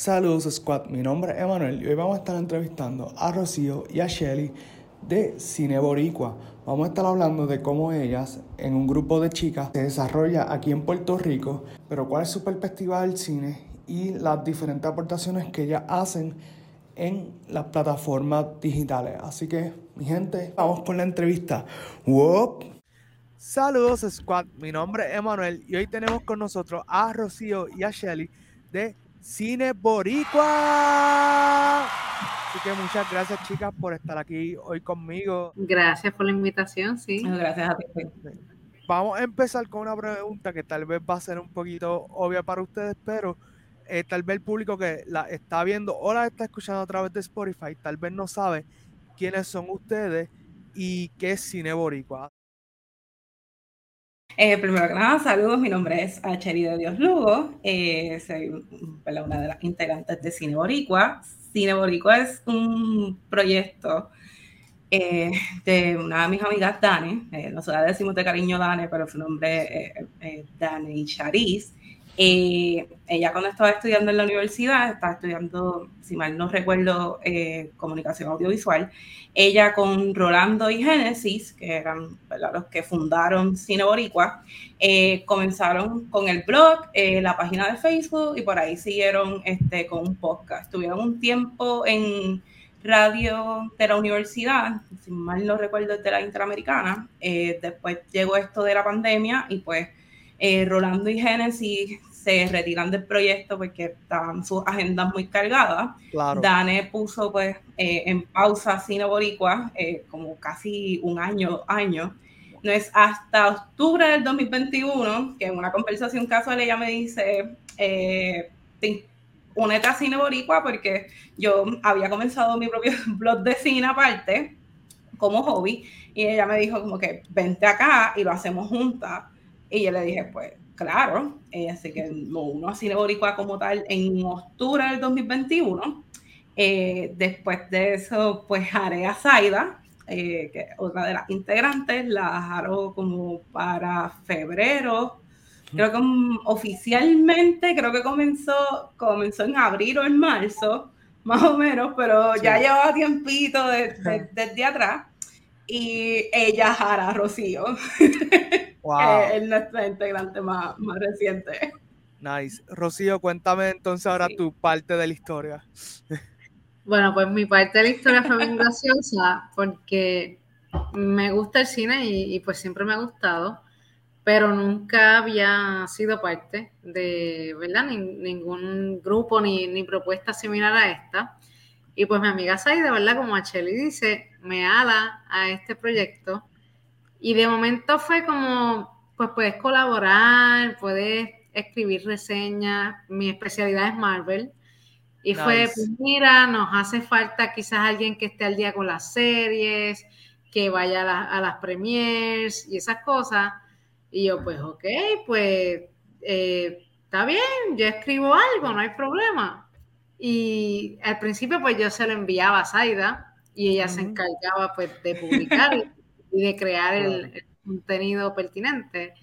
Saludos Squad, mi nombre es Emanuel y hoy vamos a estar entrevistando a Rocío y a Shelly de Cine Boricua. Vamos a estar hablando de cómo ellas, en un grupo de chicas, se desarrolla aquí en Puerto Rico, pero cuál es su perspectiva del cine y las diferentes aportaciones que ellas hacen en las plataformas digitales. Así que, mi gente, vamos con la entrevista. ¡Wop! Saludos Squad, mi nombre es Emanuel y hoy tenemos con nosotros a Rocío y a Shelly de Cine Boricua. Así que muchas gracias chicas por estar aquí hoy conmigo. Gracias por la invitación, sí. Gracias a ti. Vamos a empezar con una pregunta que tal vez va a ser un poquito obvia para ustedes, pero eh, tal vez el público que la está viendo o la está escuchando a través de Spotify, tal vez no sabe quiénes son ustedes y qué es Cine Boricua. Eh, primero que nada, saludos. Mi nombre es Acheri de Dios Lugo. Eh, soy una de las integrantes de Cine Boricua. Cine Boricua es un proyecto eh, de una de mis amigas, Dani. nosotros decimos de cariño Dani, pero su nombre es Dani Chariz. Ella cuando estaba estudiando en la universidad, estaba estudiando, si mal no recuerdo, comunicación audiovisual, ella con Rolando y Génesis, que eran los que fundaron Cine Boricua, eh, comenzaron con el blog, la página de Facebook y por ahí siguieron este, con un podcast. Estuvieron un tiempo en radio de la universidad, si mal no recuerdo, de la Interamericana. después llegó esto de la pandemia y pues Rolando y Génesis se retiran del proyecto porque estaban sus agendas muy cargadas. Dane puso pues eh, en pausa Cine Boricua eh, como casi un año, año. No es hasta octubre del 2021 que en una conversación casual ella me dice, eh, únete a Cine Boricua porque yo había comenzado mi propio blog de cine aparte como hobby y ella me dijo como que vente acá y lo hacemos juntas. Y yo le dije, pues claro, eh, así que no uno a Cine Boricua como tal en octubre del 2021. Eh, después de eso, pues haré a Zaida, eh, que otra de las integrantes, la haré como para febrero. Creo que oficialmente, creo que comenzó, comenzó en abril o en marzo, más o menos, pero ya llevaba tiempito desde atrás. Y ella hará Rocío. Wow. es nuestra integrante más, más reciente. Nice. Rocío, cuéntame entonces ahora tu parte de la historia. Bueno, pues mi parte de la historia fue muy graciosa porque me gusta el cine y, pues siempre me ha gustado, pero nunca había sido parte de, ¿verdad? ningún grupo ni, ni, propuesta similar a esta. Y pues mi amiga Saida, ¿verdad? Como Acheli dice, me ala a este proyecto y de momento fue como, pues puedes colaborar, puedes escribir reseñas, mi especialidad es Marvel. Y fue, pues mira, nos hace falta quizás alguien que esté al día con las series, que vaya a, las premiers y esas cosas. Y yo, pues, ok, pues, eh, está bien, yo escribo algo, no hay problema. Y al principio, pues, yo se lo enviaba a Zaida y ella se encargaba, pues, de publicar. y de crear el, contenido pertinente.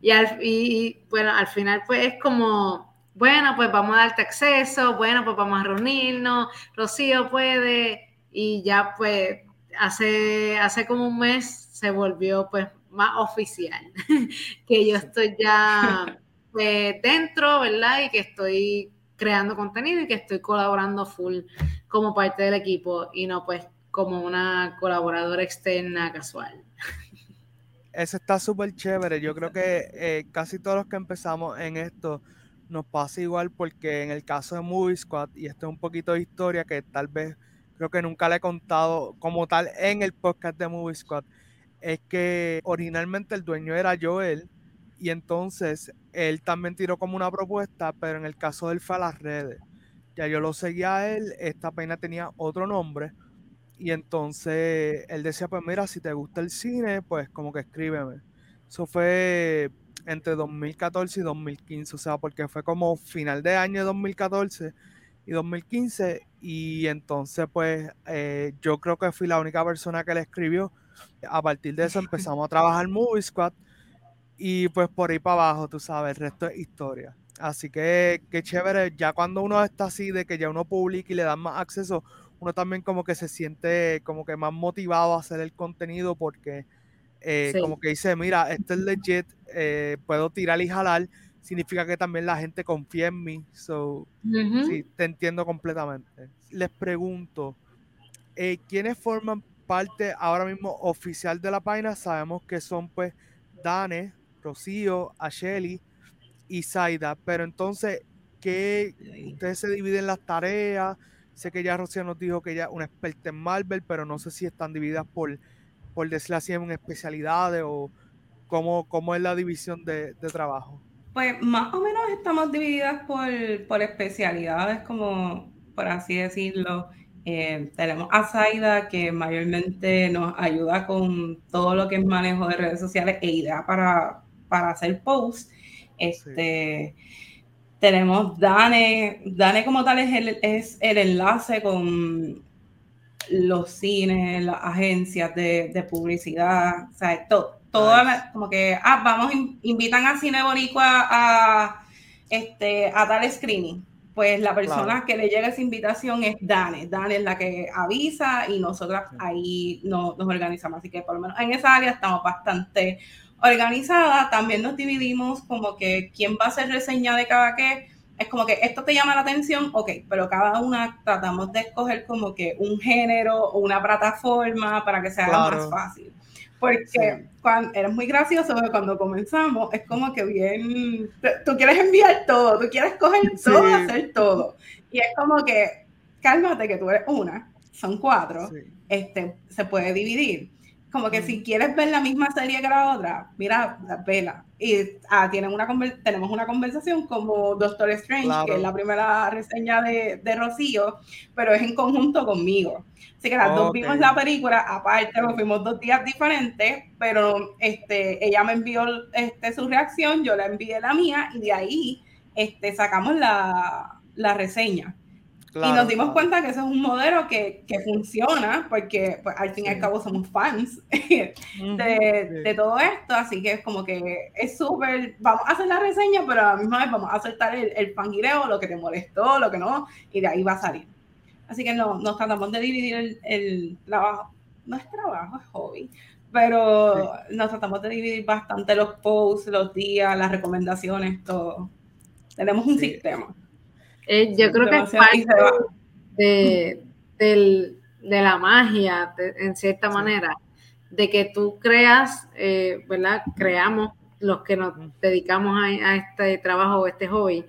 Y, al, y, bueno, al final pues es como, bueno, pues vamos a darte acceso, bueno, pues vamos a reunirnos, Rocío puede, y ya pues hace, hace como un mes se volvió pues más oficial, que yo estoy ya pues, dentro, ¿verdad? Y que estoy creando contenido y que estoy colaborando full como parte del equipo y no pues como una colaboradora externa casual. Eso está súper chévere. Yo creo que eh, casi todos los que empezamos en esto nos pasa igual porque en el caso de Movie Squad, y esto es un poquito de historia que tal vez creo que nunca le he contado como tal en el podcast de Movie Squad, es que originalmente el dueño era Joel y entonces él también tiró como una propuesta, pero en el caso de él fue a las redes. Ya yo lo seguía a él, esta pena tenía otro nombre y entonces él decía, pues mira, si te gusta el cine, pues como que escríbeme. Eso fue entre 2014 y 2015, o sea, porque fue como final de año de 2014 y 2015 y entonces pues eh, yo creo que fui la única persona que le escribió. A partir de eso empezamos a trabajar Movie Squad y pues por ahí para abajo, tú sabes, el resto es historia. Así que qué chévere, ya cuando uno está así de que ya uno publica y le dan más acceso, uno también como que se siente como que más motivado a hacer el contenido porque eh, como que dice, mira, esto es legit, eh, puedo tirar y jalar, significa que también la gente confía en mí. So, sí, te entiendo completamente. Les pregunto, eh, ¿quiénes forman parte ahora mismo oficial de la página? Sabemos que son pues Dane, Rocío, Asheli y Zaida, pero entonces, ¿qué ustedes se dividen las tareas? Sé que ya Rocío nos dijo que ella es una experta en Marvel, pero no sé si están divididas por, por decirlo así, en especialidades o cómo, cómo es la división de, trabajo. Pues más o menos estamos divididas por, por especialidades, como por así decirlo. Eh, tenemos a Zaida, que mayormente nos ayuda con todo lo que es manejo de redes sociales e idea para, para hacer posts. Este, Tenemos Dane, Dane como tal es el, es el enlace con los cines, las agencias de, publicidad, o sea, todo, como que, ah, vamos, invitan a Cine Boricua a, este, a dar screening. Pues la persona que le llega esa invitación es Dane. Dane es la que avisa y nosotras ahí nos organizamos. Así que por lo menos en esa área estamos bastante organizada, también nos dividimos como que quién va a hacer reseña de cada qué. Es como que esto te llama la atención, ok, pero cada una tratamos de escoger como que un género o una plataforma para que sea más fácil. Porque cuando, eres muy gracioso cuando comenzamos, es como que bien, tú quieres enviar todo, tú quieres coger todo, hacer todo. Y es como que, cálmate que tú eres una, son cuatro, este, se puede dividir. Como que si quieres ver la misma serie que la otra, mira, la vela. Y ah, tienen una tenemos una conversación como Doctor Strange, que es la primera reseña de, de, Rocío, pero es en conjunto conmigo. Así que las dos vimos la película, aparte nos fuimos dos días diferentes, pero este, ella me envió este, su reacción, yo le envié la mía y de ahí este, sacamos la, la reseña y nos dimos cuenta que ese es un modelo que, que funciona, porque pues, al fin y al cabo somos fans de, de, todo esto, así que es como que es súper, vamos a hacer la reseña, pero a la misma vez vamos a aceptar el, el fangireo, lo que te molestó, lo que no, y de ahí va a salir. Así que no, nos tratamos de dividir el, el trabajo, no es trabajo, es hobby, pero nos tratamos de dividir bastante los posts, los días, las recomendaciones, todo. Tenemos un sistema. Eh, yo creo que es parte de, de, la magia, en cierta manera, de que tú creas, eh, ¿verdad? Creamos los que nos dedicamos a, este trabajo o este hobby,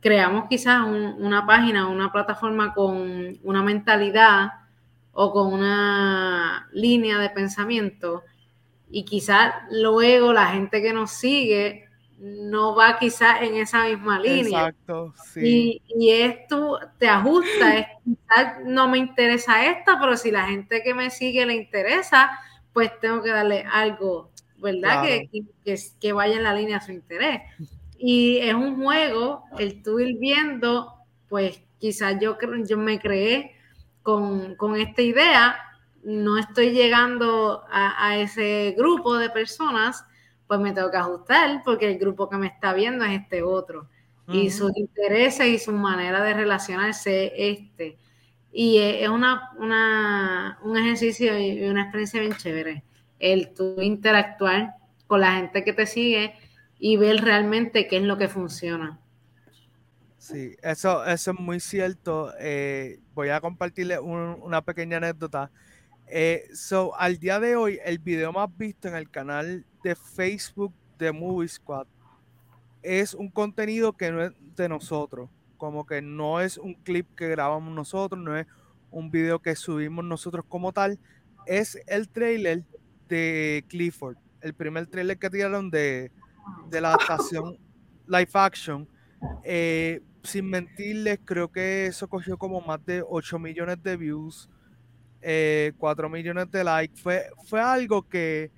creamos quizás una página, una plataforma con una mentalidad o con una línea de pensamiento y quizás luego la gente que nos sigue no va quizás en esa misma línea. Exacto, sí. Y, esto te ajusta, es, quizás no me interesa esta, pero si la gente que me sigue le interesa, pues tengo que darle algo, ¿verdad? Que, que, vaya en la línea a su interés. Y es un juego, el tú ir viendo, pues quizás yo, yo me creé con, con esta idea, no estoy llegando a, a ese grupo de personas, pues me tengo que ajustar porque el grupo que me está viendo es este otro. Y sus intereses y su manera de relacionarse es este. Y es una, una, un ejercicio y una experiencia bien chévere. El tú interactuar con la gente que te sigue y ver realmente qué es lo que funciona. Sí, eso, eso es muy cierto. Eh, voy a compartirle una pequeña anécdota. Eh, so, al día de hoy, el video más visto en el canal de Facebook de Movie Squad es un contenido que no es de nosotros, como que no es un clip que grabamos nosotros, no es un video que subimos nosotros como tal, es el trailer de Clifford, el primer trailer que tiraron de, de la adaptación live action. Eh, sin mentirles, creo que eso cogió como más de 8 millones de views, 4 eh, millones de likes. Fue, fue algo que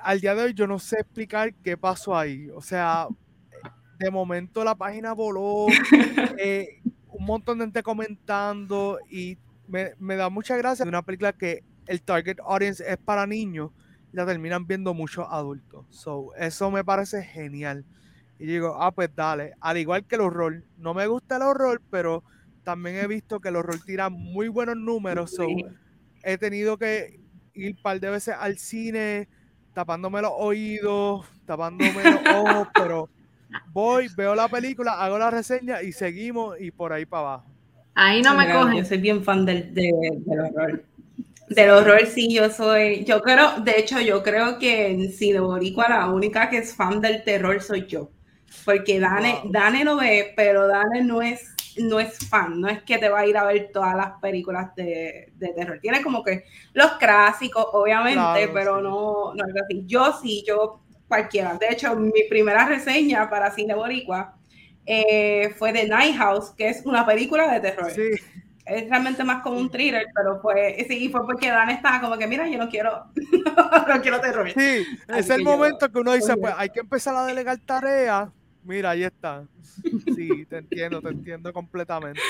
al día de hoy yo no sé explicar qué pasó ahí. O sea, de momento la página voló, eh, un montón de gente comentando y me, da mucha gracia de una película que el target audience es para niños y la terminan viendo muchos adultos. So, eso me parece genial. Y digo, ah, pues dale. Al igual que el horror. No me gusta el horror, pero también he visto que el horror tira muy buenos números. So, he tenido que ir un par de veces al cine tapándome los oídos, tapándome los ojos, pero voy, veo la película, hago la reseña y seguimos y por ahí para abajo. Ahí no me cogen. Yo soy bien fan del, horror. Del horror, sí, yo soy. Yo creo, de hecho, yo creo que en Cine Boricua la única que es fan del terror soy yo. Porque Dane, Dane lo ve, pero Dane no es no es fan, no es que te va a ir a ver todas las películas de, terror. Tiene como que los clásicos, obviamente, pero no, no es así. Yo sí, yo cualquiera. De hecho, mi primera reseña para Cine Boricua eh, fue de Night House, que es una película de terror. Sí. Es realmente más como un thriller, pero fue, sí, fue porque Dan estaba como que, mira, yo no quiero, no quiero terror. Sí, es el momento que uno dice, pues hay que empezar a delegar tareas Mira, ahí está. Sí, te entiendo, te entiendo completamente.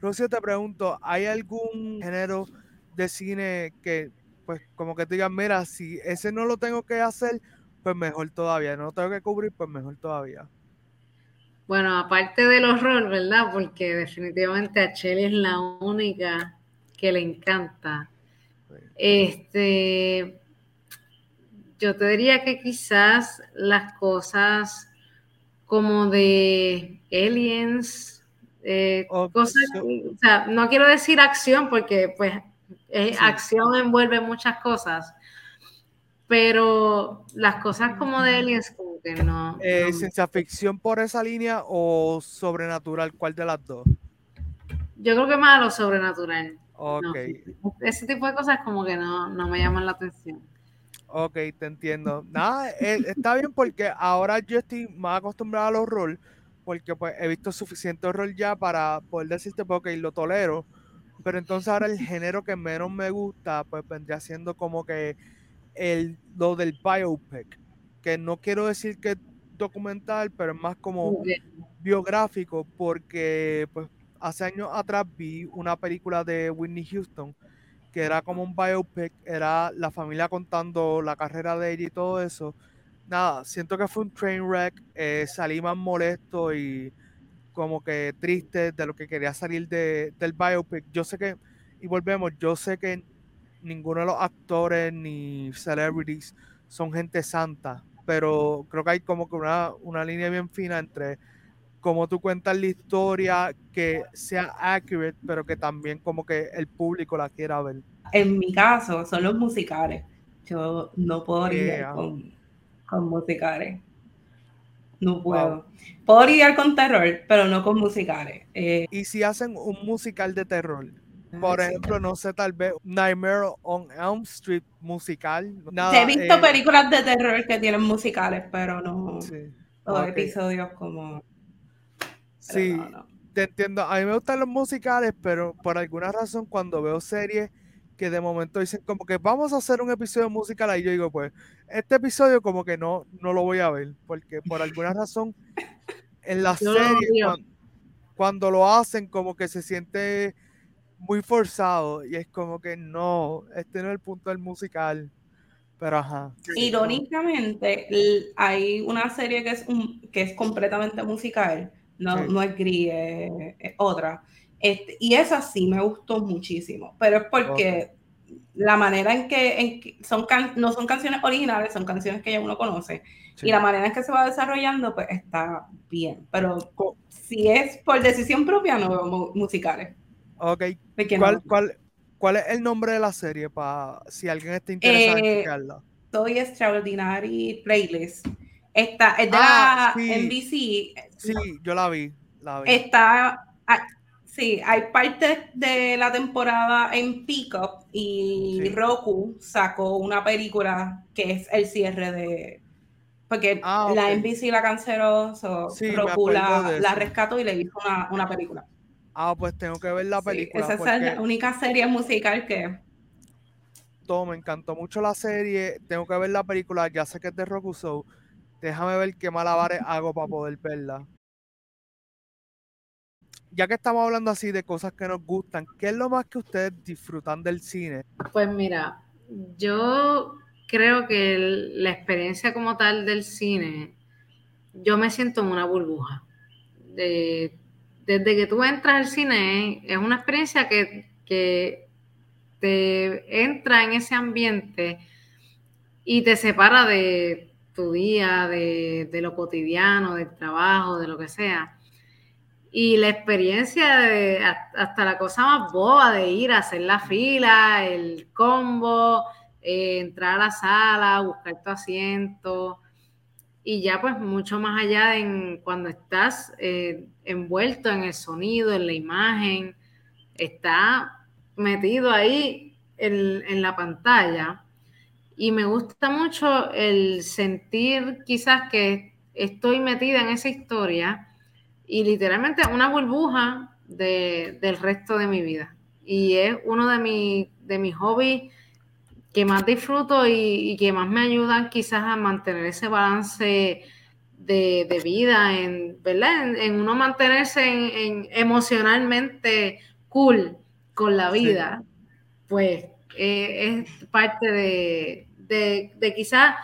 Rocío, te pregunto, ¿hay algún género de cine que, pues, como que te digan, mira, si ese no lo tengo que hacer, pues mejor todavía, no lo tengo que cubrir, pues mejor todavía? Bueno, aparte del horror, ¿verdad? Porque definitivamente a Shelly es la única que le encanta. Este, yo te diría que quizás las cosas como de aliens, eh, cosas, o sea, no quiero decir acción porque pues acción envuelve muchas cosas, pero las cosas como de aliens como que no. Eh, ¿Ciencia ficción por esa línea o sobrenatural? ¿Cuál de las dos? Yo creo que más lo sobrenatural. Ok. ese tipo de cosas como que no, no me llaman la atención. Ok, te entiendo. Nada, eh, está bien porque ahora yo estoy más acostumbrado al horror, porque pues he visto suficiente horror ya para poder decirte, pues, ok, lo tolero. Pero entonces ahora el género que menos me gusta, pues vendría siendo como que el, lo del biopic, que no quiero decir que es documental, pero es más como biográfico, porque pues hace años atrás vi una película de Whitney Houston que era como un biopic, era la familia contando la carrera de ella y todo eso. Nada, siento que fue un train wreck, eh, salí más molesto y como que triste de lo que quería salir de, del biopic. Yo sé que, y volvemos, yo sé que ninguno de los actores ni celebrities son gente santa, pero creo que hay como que una, una línea bien fina entre cómo tú cuentas la historia que sea accurate, pero que también como que el público la quiera ver. En mi caso, son los musicales. Yo no puedo lidiar con, musicales. No puedo. Puedo lidiar con terror, pero no con musicales. Eh, y si hacen un musical de terror, por ejemplo, no sé, tal vez Nightmare on Elm Street musical. He visto eh, películas de terror que tienen musicales, pero no los episodios como Sí, te entiendo. A mí me gustan los musicales, pero por alguna razón cuando veo series que de momento dicen como que vamos a hacer un episodio musical, ahí yo digo, pues, este episodio como que no, no lo voy a ver, porque por alguna razón en la serie cuando, lo hacen como que se siente muy forzado y es como que no, este no es el punto del musical. Pero ajá. Irónicamente, hay una serie que es un, que es completamente musical no, no es gris, es, otra. Este, y esa sí me gustó muchísimo, pero es porque la manera en que, son no son canciones originales, son canciones que ya uno conoce, y la manera en que se va desarrollando, pues está bien. Pero si es por decisión propia, no veo musicales. Ok. ¿Cuál, cuál, cuál es el nombre de la serie para si alguien está interesado en explicarla? Eh, Soy Extraordinary Playlist. Esta es de ah, la NBC. Sí, yo la vi, Está, ah, sí, hay partes de la temporada en Pickup y Roku sacó una película que es el cierre de, porque ah, la NBC la canceló, Roku la, rescató y le hizo una, película. Ah, pues tengo que ver la película. esa es la única serie musical que... Todo, me encantó mucho la serie, tengo que ver la película, ya sé que es de Roku, so Déjame ver qué malabares hago para poder verla. Ya que estamos hablando así de cosas que nos gustan, ¿qué es lo más que ustedes disfrutan del cine? Pues mira, yo creo que la experiencia como tal del cine yo me siento en una burbuja. desde que tú entras al cine, es una experiencia que, te entra en ese ambiente y te separa de tu día, de, de, lo cotidiano, del trabajo, de lo que sea. Y la experiencia de hasta la cosa más boba de ir a hacer la fila, el combo, eh, entrar a la sala, buscar tu asiento y ya pues mucho más allá en cuando estás eh, envuelto en el sonido, en la imagen, está metido ahí en, la pantalla y me gusta mucho el sentir quizás que estoy metida en esa historia y literalmente una burbuja de, del resto de mi vida y es uno de, mi, de mis hobbies que más disfruto y, que más me ayudan quizás a mantener ese balance de, vida, en, ¿verdad? En, uno mantenerse en, emocionalmente cool con la vida, pues eh, es parte de, de, quizás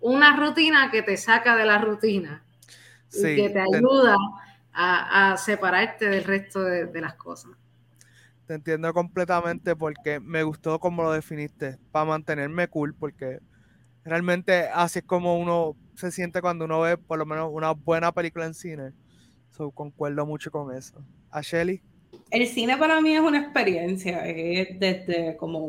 una rutina que te saca de la rutina y que te ayuda a, separarte del resto de las cosas. Te entiendo completamente porque me gustó como lo definiste, para mantenerme cool, porque realmente así es como uno se siente cuando uno ve por lo menos una buena película en cine. So, concuerdo mucho con eso. ¿A Shelly? El cine para mí es una experiencia, es desde como,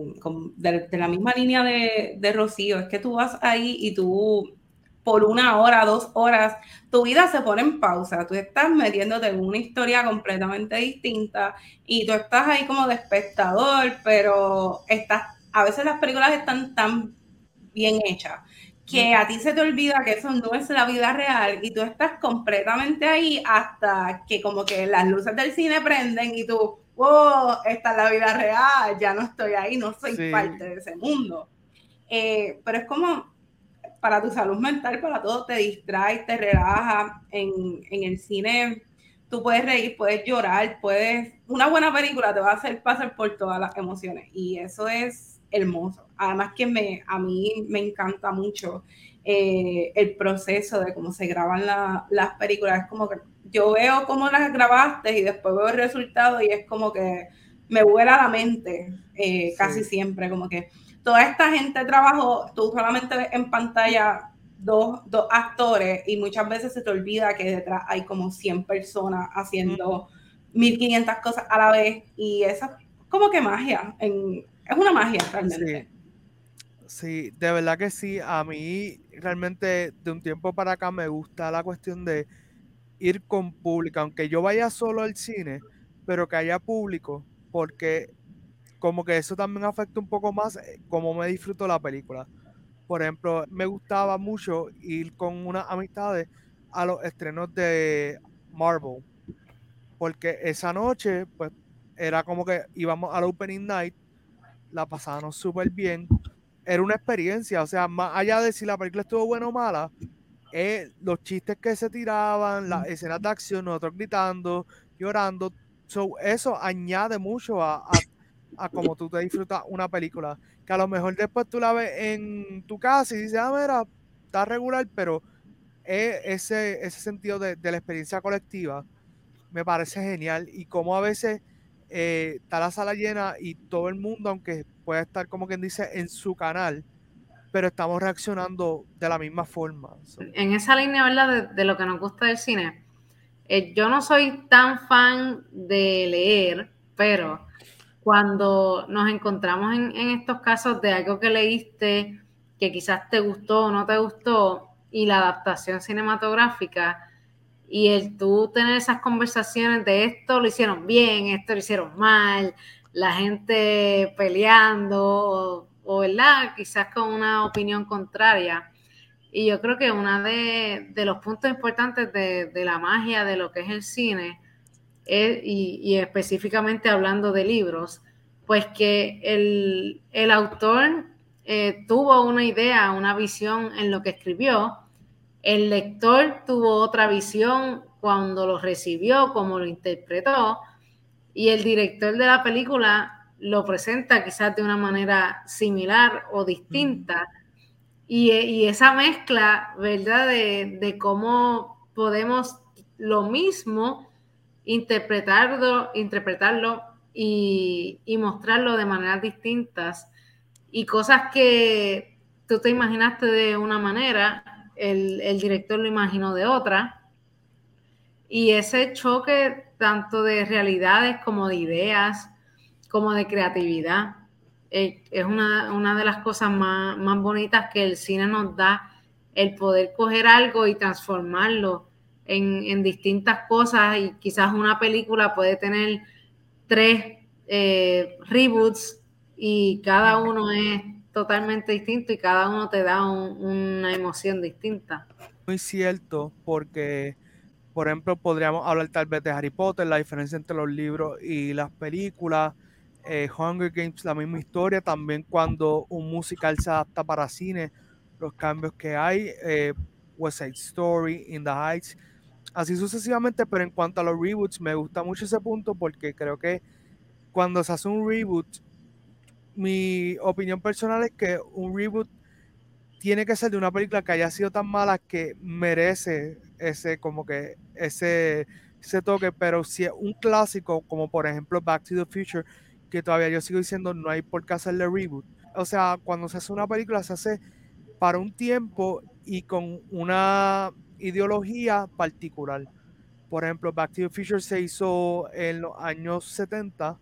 de, la misma línea de, de Rocío, es que tú vas ahí y tú por una hora, dos horas, tu vida se pone en pausa, tú estás metiéndote en una historia completamente distinta y tú estás ahí como de espectador, pero estás, a veces las películas están tan bien hechas que a ti se te olvida que eso no es la vida real y tú estás completamente ahí hasta que como que las luces del cine prenden y tú, wow, esta es la vida real, ya no estoy ahí, no soy parte de ese mundo. Eh, pero es como, para tu salud mental, para todo, te distrae, te relaja. En, el cine tú puedes reír, puedes llorar, puedes... Una buena película te va a hacer pasar por todas las emociones y eso es hermoso. Además que me, a mí me encanta mucho eh, el proceso de cómo se graban las películas. Es como que yo veo cómo las grabaste y después veo el resultado y es como que me vuela la mente eh, casi siempre, como que toda esta gente trabajó, tú solamente ves en pantalla dos, dos, actores y muchas veces se te olvida que detrás hay como 100 personas haciendo 1500 cosas a la vez y eso es como que magia, es una magia realmente. Sí. de verdad que sí, a mí realmente de un tiempo para acá me gusta la cuestión de ir con público, aunque yo vaya solo al cine, pero que haya público, porque como que eso también afecta un poco más eh, cómo me disfruto la película. Por ejemplo, me gustaba mucho ir con unas amistades a los estrenos de Marvel. Porque esa noche, pues, era como que íbamos al Opening Night, la pasábamos súper bien. Era una experiencia, o sea, más allá de si la película estuvo buena o mala, eh, los chistes que se tiraban, las escenas de acción, nosotros gritando, llorando, eso añade mucho a, a a como tú te disfrutas una película. Que a lo mejor después tú la ves en tu casa y dices, ah, mira, está regular, pero ese, ese sentido de, la experiencia colectiva me parece genial. Y como a veces eh, está la sala llena y todo el mundo, aunque puede estar como quien dice en su canal, pero estamos reaccionando de la misma forma. En esa línea, ¿verdad? De, lo que nos gusta del cine. Eh, yo no soy tan fan de leer, pero cuando nos encontramos en, estos casos de algo que leíste que quizás te gustó o no te gustó y la adaptación cinematográfica y el tú tener esas conversaciones de esto lo hicieron bien, esto lo hicieron mal, la gente peleando o, ¿verdad? Quizás con una opinión contraria. Y yo creo que uno de, los puntos importantes de, la magia de lo que es el cine y, específicamente hablando de libros, pues que el, autor eh, tuvo una idea, una visión en lo que escribió, el lector tuvo otra visión cuando lo recibió, como lo interpretó, y el director de la película lo presenta quizás de una manera similar o distinta. Y, esa mezcla, ¿verdad? De, cómo podemos lo mismo interpretarlo, interpretarlo y, mostrarlo de maneras distintas y cosas que tú te imaginaste de una manera, el, el director lo imaginó de otra. Y ese choque tanto de realidades como de ideas, como de creatividad, eh, es una, de las cosas más, más bonitas que el cine nos da, el poder coger algo y transformarlo en, distintas cosas y quizás una película puede tener tres eh, reboots y cada uno es totalmente distinto y cada uno te da una emoción distinta. Muy cierto, porque por ejemplo podríamos hablar tal vez de Harry Potter, la diferencia entre los libros y las películas, eh, Hunger Games, la misma historia, también cuando un musical se adapta para cine, los cambios que hay, eh, West Side Story, In the Heights, así sucesivamente, pero en cuanto a los reboots, me gusta mucho ese punto porque creo que cuando se hace un reboot, mi opinión personal es que un reboot tiene que ser de una película que haya sido tan mala que merece ese como que ese, ese toque, pero si es un clásico como por ejemplo Back to the Future, que todavía yo sigo diciendo no hay por qué hacerle reboot. O sea, cuando se hace una película se hace para un tiempo y con una ideología particular. Por ejemplo, Back to the Future se hizo en los años 70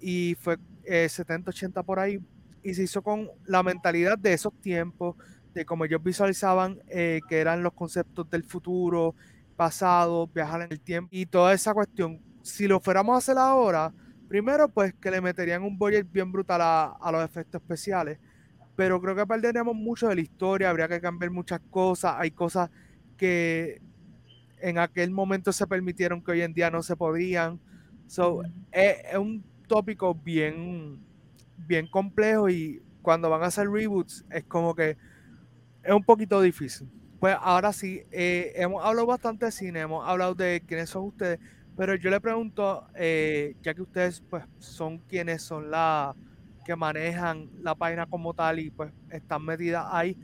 y fue 70, eh, 80 por ahí, y se hizo con la mentalidad de esos tiempos, de cómo ellos visualizaban eh, que eran los conceptos del futuro, pasado, viajar en el tiempo y toda esa cuestión. Si lo fuéramos a hacer ahora, primero pues que le meterían un budget bien brutal a, a los efectos especiales, pero creo que perderíamos mucho de la historia, habría que cambiar muchas cosas, hay cosas que en aquel momento se permitieron que hoy en día no se podían. So, es, un tópico bien, bien complejo y cuando van a hacer reboots es como que es un poquito difícil. Pues ahora sí, eh, hemos hablado bastante de cine, hemos hablado de quiénes son ustedes, pero yo le pregunto, eh, ya que ustedes pues son quienes son la que manejan la página como tal y pues están metidas ahí,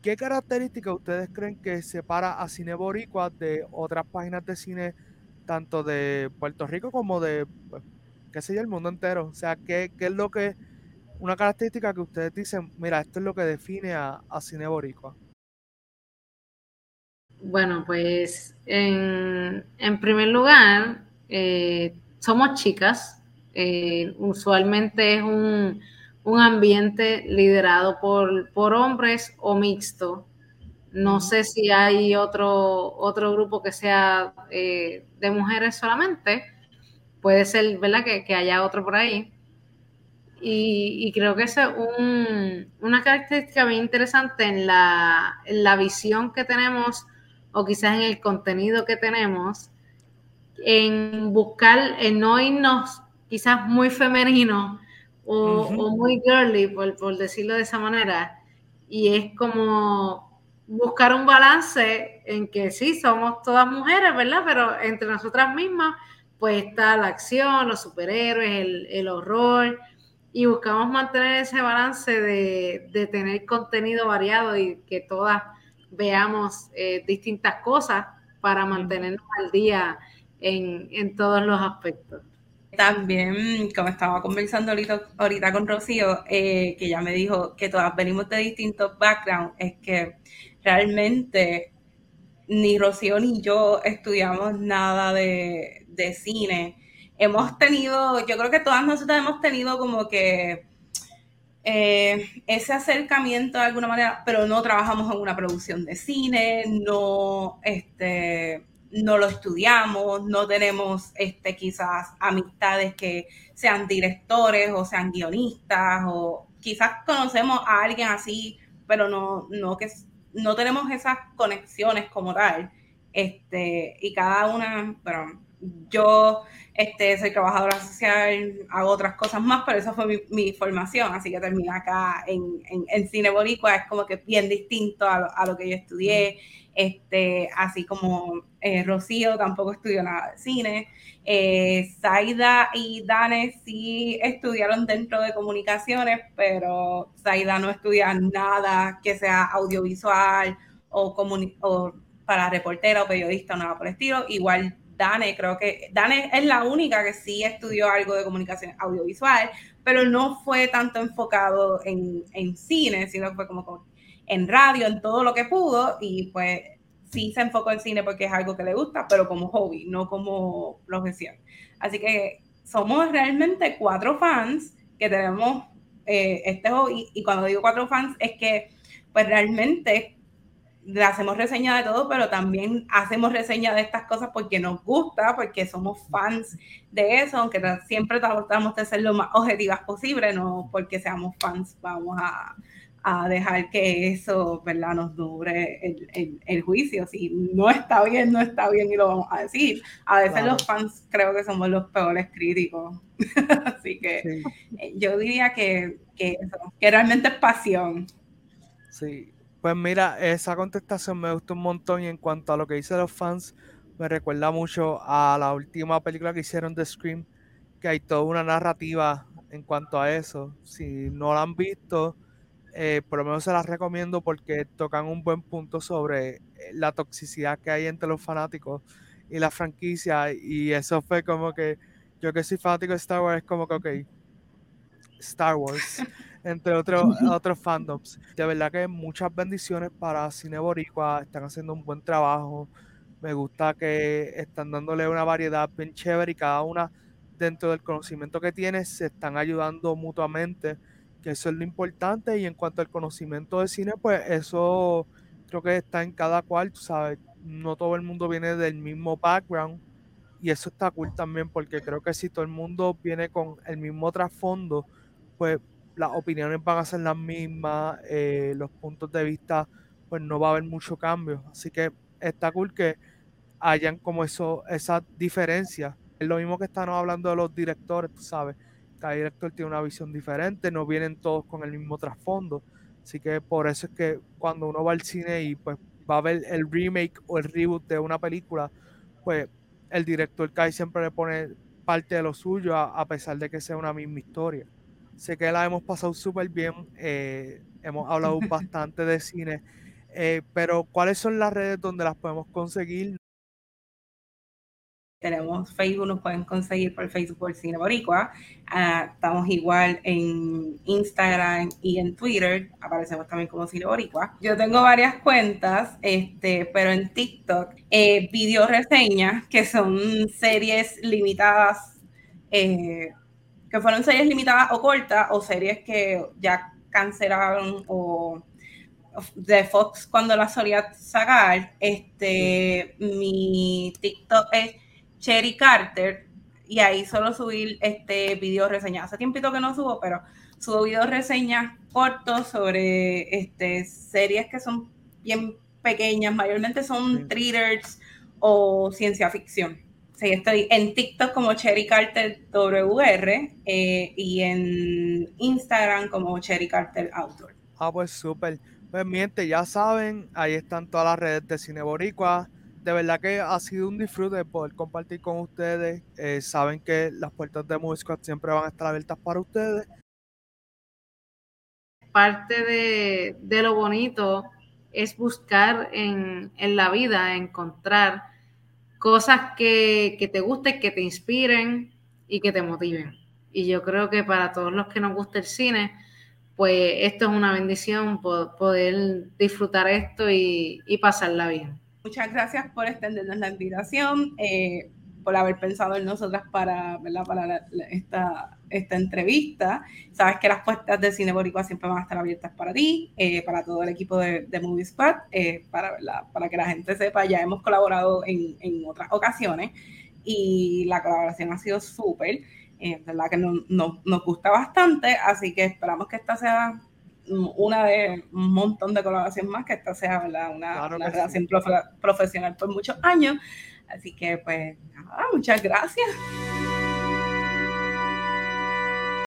¿Qué características ustedes creen que separa a Cine Boricua de otras páginas de cine, tanto de Puerto Rico como de, pues, qué sé yo, el mundo entero? O sea, ¿qué, es lo que, una característica que ustedes dicen, mira, esto es lo que define a, Cine Boricua? Bueno, pues en, primer lugar, eh, somos chicas. Eh, usualmente es un, un ambiente liderado por, por hombres o mixto. No sé si hay otro, otro grupo que sea eh, de mujeres solamente. Puede ser, ¿verdad? Que, haya otro por ahí. Y, creo que es una característica bien interesante en la, en la visión que tenemos o quizás en el contenido que tenemos, en buscar, en no irnos quizás muy femenino o, muy girly, por, decirlo de esa manera. Y es como buscar un balance en que sí, somos todas mujeres, ¿verdad? Pero entre nosotras mismas, pues está la acción, los superhéroes, el, horror, y buscamos mantener ese balance de, tener contenido variado y que todas veamos eh, distintas cosas para mantenernos al día en, en todos los aspectos. También, como estaba conversando ahorita, con Rocío, eh, que ya me dijo que todas venimos de distintos backgrounds, es que realmente ni Rocío ni yo estudiamos nada de, cine. Hemos tenido, yo creo que todas nosotras hemos tenido como que eh, ese acercamiento de alguna manera, pero no trabajamos en una producción de cine, no, este, no lo estudiamos, no tenemos este, quizás amistades que sean directores o sean guionistas o quizás conocemos a alguien así, pero no, no, que, no tenemos esas conexiones como tal. Este, y cada una, pero yo este, soy trabajadora social, hago otras cosas más, pero esa fue mi, formación, así que terminé acá en, en, Cine Boricua, es como que bien distinto a lo, a lo que yo estudié este, así como eh, Rocío tampoco estudió nada de cine. Eh, Zaida y Dane sí estudiaron dentro de comunicaciones, pero Zaida no estudia nada que sea audiovisual o, para reportera o periodista o nada por el estilo. Igual Dane, creo que Dane es la única que sí estudió algo de comunicación audiovisual, pero no fue tanto enfocado en, en cine, sino fue como, en radio, en todo lo que pudo, y pues sí se enfocó en cine porque es algo que le gusta, pero como hobby, no como profesión. Así que somos realmente cuatro fans que tenemos eh, este hobby, y cuando digo cuatro fans es que pues realmente hacemos reseña de todo, pero también hacemos reseña de estas cosas porque nos gusta, porque somos fans de eso, aunque siempre tratamos de ser lo más objetivas posible, no porque seamos fans vamos a, a dejar que eso, ¿verdad?, nos dure el, el, juicio. Si no está bien, no está bien y lo vamos a decir. A veces los fans creo que somos los peores críticos. Así que eh, yo diría que, que, que realmente es pasión. Sí, pues mira, esa contestación me gustó un montón y en cuanto a lo que dicen los fans, me recuerda mucho a la última película que hicieron de Scream, que hay toda una narrativa en cuanto a eso. Si no la han visto, eh, por lo menos se las recomiendo porque tocan un buen punto sobre eh, la toxicidad que hay entre los fanáticos y la franquicia. Y eso fue como que yo que soy fanático de Star Wars, es como que, ok, Star Wars. entre otros, otros fandoms. De verdad que muchas bendiciones para Cine Boricua, están haciendo un buen trabajo. Me gusta que están dándole una variedad bien chévere y cada una dentro del conocimiento que tiene se están ayudando mutuamente, eso es lo importante. Y en cuanto al conocimiento de cine, pues eso creo que está en cada cual, sabes, no todo el mundo viene del mismo background y eso está cool también porque creo que si todo el mundo viene con el mismo trasfondo, pues las opiniones van a ser las mismas, eh, los puntos de vista, pues no va a haber mucho cambio. Así que está cool que hayan como eso, esas diferencias. Es lo mismo que estamos hablando de los directores, tú sabes. Cada director tiene una visión diferente, no vienen todos con el mismo trasfondo. Así que por eso es que cuando uno va al cine y pues va a ver el remake o el reboot de una película, pues el director Kai siempre le pone parte de lo suyo a pesar de que sea una misma historia. Sé que la hemos pasado súper bien. Eh, hemos hablado bastante de cine. Eh, pero, ¿cuáles son las redes donde las podemos conseguir? Tenemos Facebook, nos pueden conseguir por Facebook por Cine Boricua. Ah, estamos igual en Instagram y en Twitter. Aparecemos también como Cine Boricua. Yo tengo varias cuentas, este, pero en TikTok, eh, reseñas, que son series limitadas eh, que fueron series limitadas o cortas o series que ya cancelaron o de Fox cuando las solía sacar. Este, mi TikTok es Cherry Carter y ahí solo subir este video reseñas. Hace tiempito que no subo, pero subo video reseñas cortos sobre este, series que son bien pequeñas, mayormente son thrillers o ciencia ficción. Sí, estoy en TikTok como Cherry Carter WR eh, y en Instagram como Cherry Carter Outdoor. Ah, pues súper. Pues miente, ya saben, ahí están todas las redes de Cine Boricua. De verdad que ha sido un disfrute poder compartir con ustedes. Eh, saben que las puertas de Movie siempre van a estar abiertas para ustedes. Parte de, lo bonito es buscar en, en la vida, encontrar cosas que, te gusten, que te inspiren y que te motiven. Y yo creo que para todos los que nos gusta el cine, pues esto es una bendición poder disfrutar esto y, pasarla bien. Muchas gracias por extendernos la invitación, eh, por haber pensado en nosotras para, para esta esta entrevista. Sabes que las puertas de Cine Boricua siempre van a estar abiertas para ti, eh, para todo el equipo de, de Movie Spot, eh, para, para que la gente sepa, ya hemos colaborado en, en otras ocasiones y la colaboración ha sido súper, eh, verdad que nos gusta bastante, así que esperamos que esta sea una de un montón de colaboraciones más, que esta sea ¿verdad? una, relación profesional por muchos años. Así que pues nada, muchas gracias.